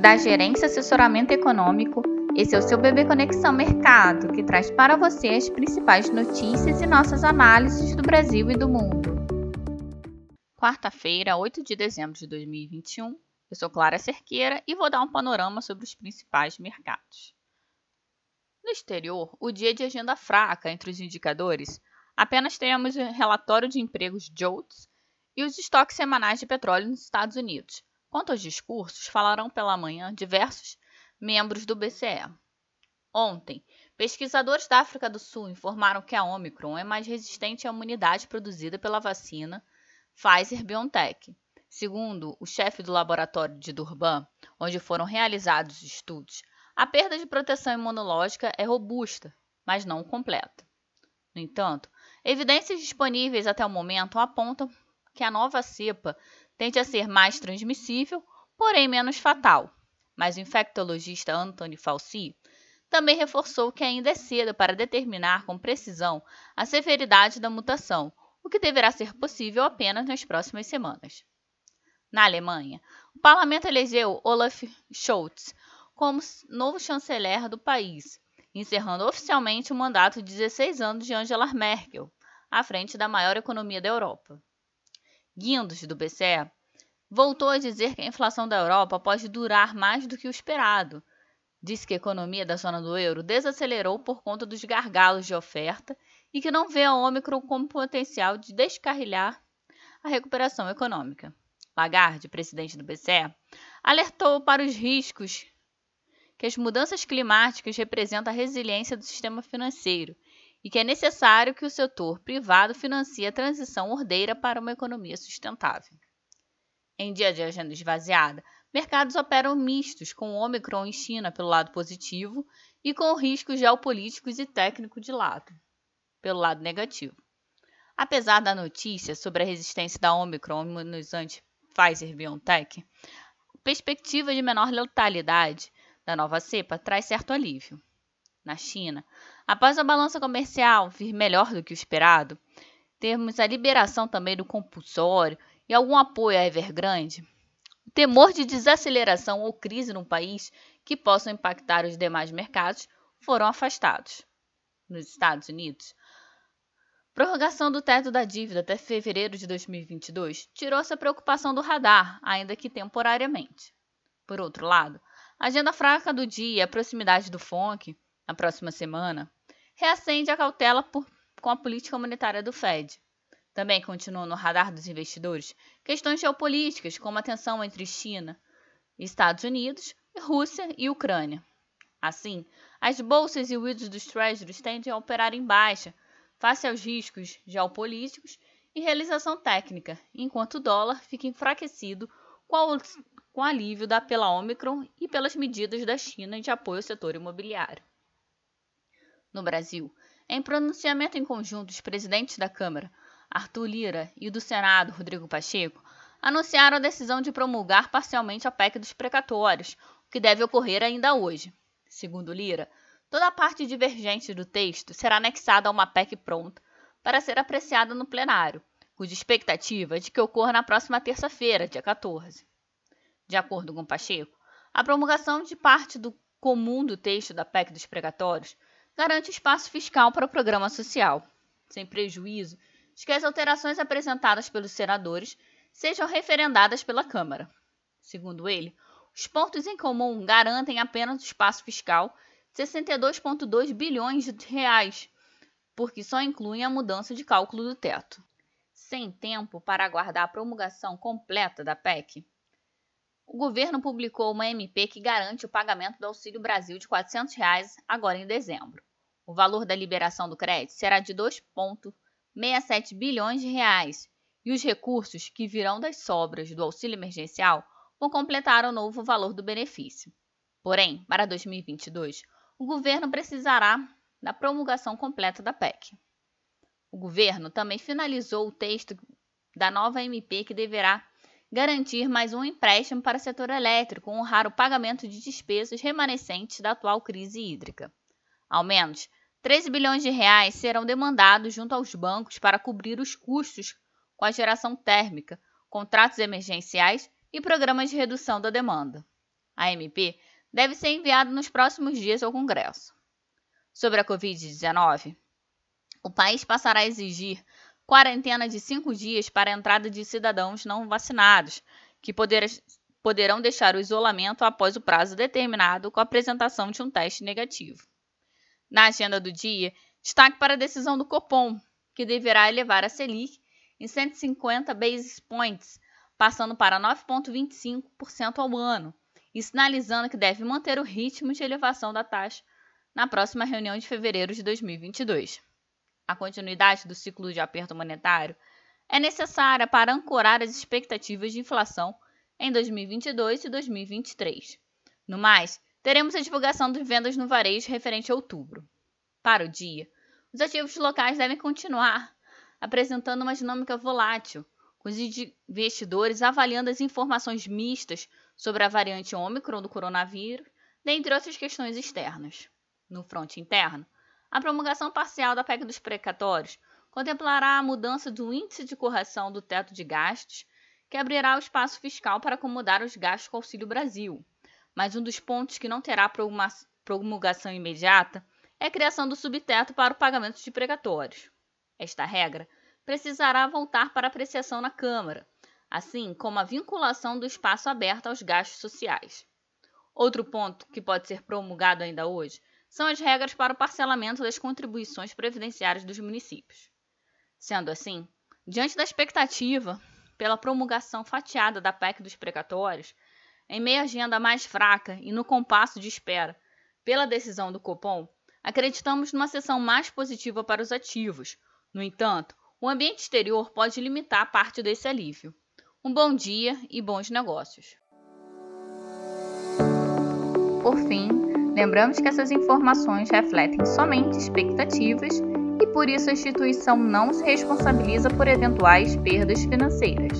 da Gerência Assessoramento Econômico. Esse é o seu Bebê Conexão Mercado, que traz para você as principais notícias e nossas análises do Brasil e do mundo. Quarta-feira, 8 de dezembro de 2021. Eu sou Clara Cerqueira e vou dar um panorama sobre os principais mercados. No exterior, o dia de agenda fraca entre os indicadores, apenas temos o relatório de empregos JOLTS e os estoques semanais de petróleo nos Estados Unidos, Quanto aos discursos, falarão pela manhã diversos membros do BCE. Ontem, pesquisadores da África do Sul informaram que a Omicron é mais resistente à imunidade produzida pela vacina Pfizer-BioNTech. Segundo o chefe do laboratório de Durban, onde foram realizados os estudos, a perda de proteção imunológica é robusta, mas não completa. No entanto, evidências disponíveis até o momento apontam que a nova cepa tende a ser mais transmissível, porém menos fatal. Mas o infectologista Anthony Fauci também reforçou que ainda é cedo para determinar com precisão a severidade da mutação, o que deverá ser possível apenas nas próximas semanas. Na Alemanha, o parlamento elegeu Olaf Scholz como novo chanceler do país, encerrando oficialmente o mandato de 16 anos de Angela Merkel, à frente da maior economia da Europa. Guindos, do BCE, voltou a dizer que a inflação da Europa pode durar mais do que o esperado. Disse que a economia da zona do euro desacelerou por conta dos gargalos de oferta e que não vê a Ômicron como potencial de descarrilhar a recuperação econômica. Lagarde, presidente do BCE, alertou para os riscos que as mudanças climáticas representam a resiliência do sistema financeiro e que é necessário que o setor privado financie a transição ordeira para uma economia sustentável. Em dia de agenda esvaziada, mercados operam mistos, com o Omicron em China pelo lado positivo e com riscos geopolíticos e técnicos de lado, pelo lado negativo. Apesar da notícia sobre a resistência da Omicron ao imunizante Pfizer-BioNTech, a perspectiva de menor letalidade da nova cepa traz certo alívio. Na China, Após a balança comercial vir melhor do que o esperado, temos a liberação também do compulsório e algum apoio à Evergrande. O temor de desaceleração ou crise no país que possam impactar os demais mercados foram afastados. Nos Estados Unidos, prorrogação do teto da dívida até fevereiro de 2022 tirou essa preocupação do radar, ainda que temporariamente. Por outro lado, a agenda fraca do dia e a proximidade do FONC, na próxima semana, reacende a cautela por, com a política monetária do Fed. Também continuam no radar dos investidores questões geopolíticas, como a tensão entre China, Estados Unidos, Rússia e Ucrânia. Assim, as bolsas e o yields dos treasuries tendem a operar em baixa, face aos riscos geopolíticos e realização técnica, enquanto o dólar fica enfraquecido com, o, com alívio da pela Omicron e pelas medidas da China de apoio ao setor imobiliário no Brasil. Em pronunciamento em conjunto, os presidentes da Câmara, Arthur Lira, e do Senado, Rodrigo Pacheco, anunciaram a decisão de promulgar parcialmente a PEC dos precatórios, o que deve ocorrer ainda hoje. Segundo Lira, toda a parte divergente do texto será anexada a uma PEC pronta para ser apreciada no plenário, cuja expectativa é de que ocorra na próxima terça-feira, dia 14. De acordo com Pacheco, a promulgação de parte do comum do texto da PEC dos precatórios garante espaço fiscal para o programa social, sem prejuízo de que as alterações apresentadas pelos senadores sejam referendadas pela Câmara. Segundo ele, os pontos em comum garantem apenas o espaço fiscal de 62,2 bilhões de reais, porque só incluem a mudança de cálculo do teto. Sem tempo para aguardar a promulgação completa da PEC, o governo publicou uma MP que garante o pagamento do Auxílio Brasil de 400 reais agora em dezembro. O valor da liberação do crédito será de 2,67 bilhões de reais e os recursos que virão das sobras do auxílio emergencial vão completar o novo valor do benefício. Porém, para 2022, o governo precisará da promulgação completa da PEC. O governo também finalizou o texto da nova MP que deverá garantir mais um empréstimo para o setor elétrico, honrar o pagamento de despesas remanescentes da atual crise hídrica. Ao menos 13 bilhões de reais serão demandados junto aos bancos para cobrir os custos com a geração térmica, contratos emergenciais e programas de redução da demanda. a MP, deve ser enviado nos próximos dias ao Congresso. Sobre a Covid-19, o país passará a exigir quarentena de cinco dias para a entrada de cidadãos não vacinados, que poderão deixar o isolamento após o prazo determinado com a apresentação de um teste negativo. Na agenda do dia, destaque para a decisão do Copom, que deverá elevar a Selic em 150 basis points, passando para 9,25% ao ano, e sinalizando que deve manter o ritmo de elevação da taxa na próxima reunião de fevereiro de 2022. A continuidade do ciclo de aperto monetário é necessária para ancorar as expectativas de inflação em 2022 e 2023. No mais, teremos a divulgação de vendas no varejo referente a outubro. Para o dia, os ativos locais devem continuar apresentando uma dinâmica volátil, com os investidores avaliando as informações mistas sobre a variante Ômicron do coronavírus, dentre outras questões externas. No fronte interno, a promulgação parcial da PEC dos precatórios contemplará a mudança do índice de correção do teto de gastos, que abrirá o espaço fiscal para acomodar os gastos com o Auxílio Brasil. Mas um dos pontos que não terá promulgação imediata é a criação do subteto para o pagamento de precatórios. Esta regra precisará voltar para apreciação na Câmara, assim como a vinculação do espaço aberto aos gastos sociais. Outro ponto que pode ser promulgado ainda hoje são as regras para o parcelamento das contribuições previdenciárias dos municípios. Sendo assim, diante da expectativa pela promulgação fatiada da PEC dos precatórios, em meia agenda mais fraca e no compasso de espera pela decisão do Copom, acreditamos numa sessão mais positiva para os ativos. No entanto, o ambiente exterior pode limitar parte desse alívio. Um bom dia e bons negócios. Por fim, lembramos que essas informações refletem somente expectativas e por isso a instituição não se responsabiliza por eventuais perdas financeiras.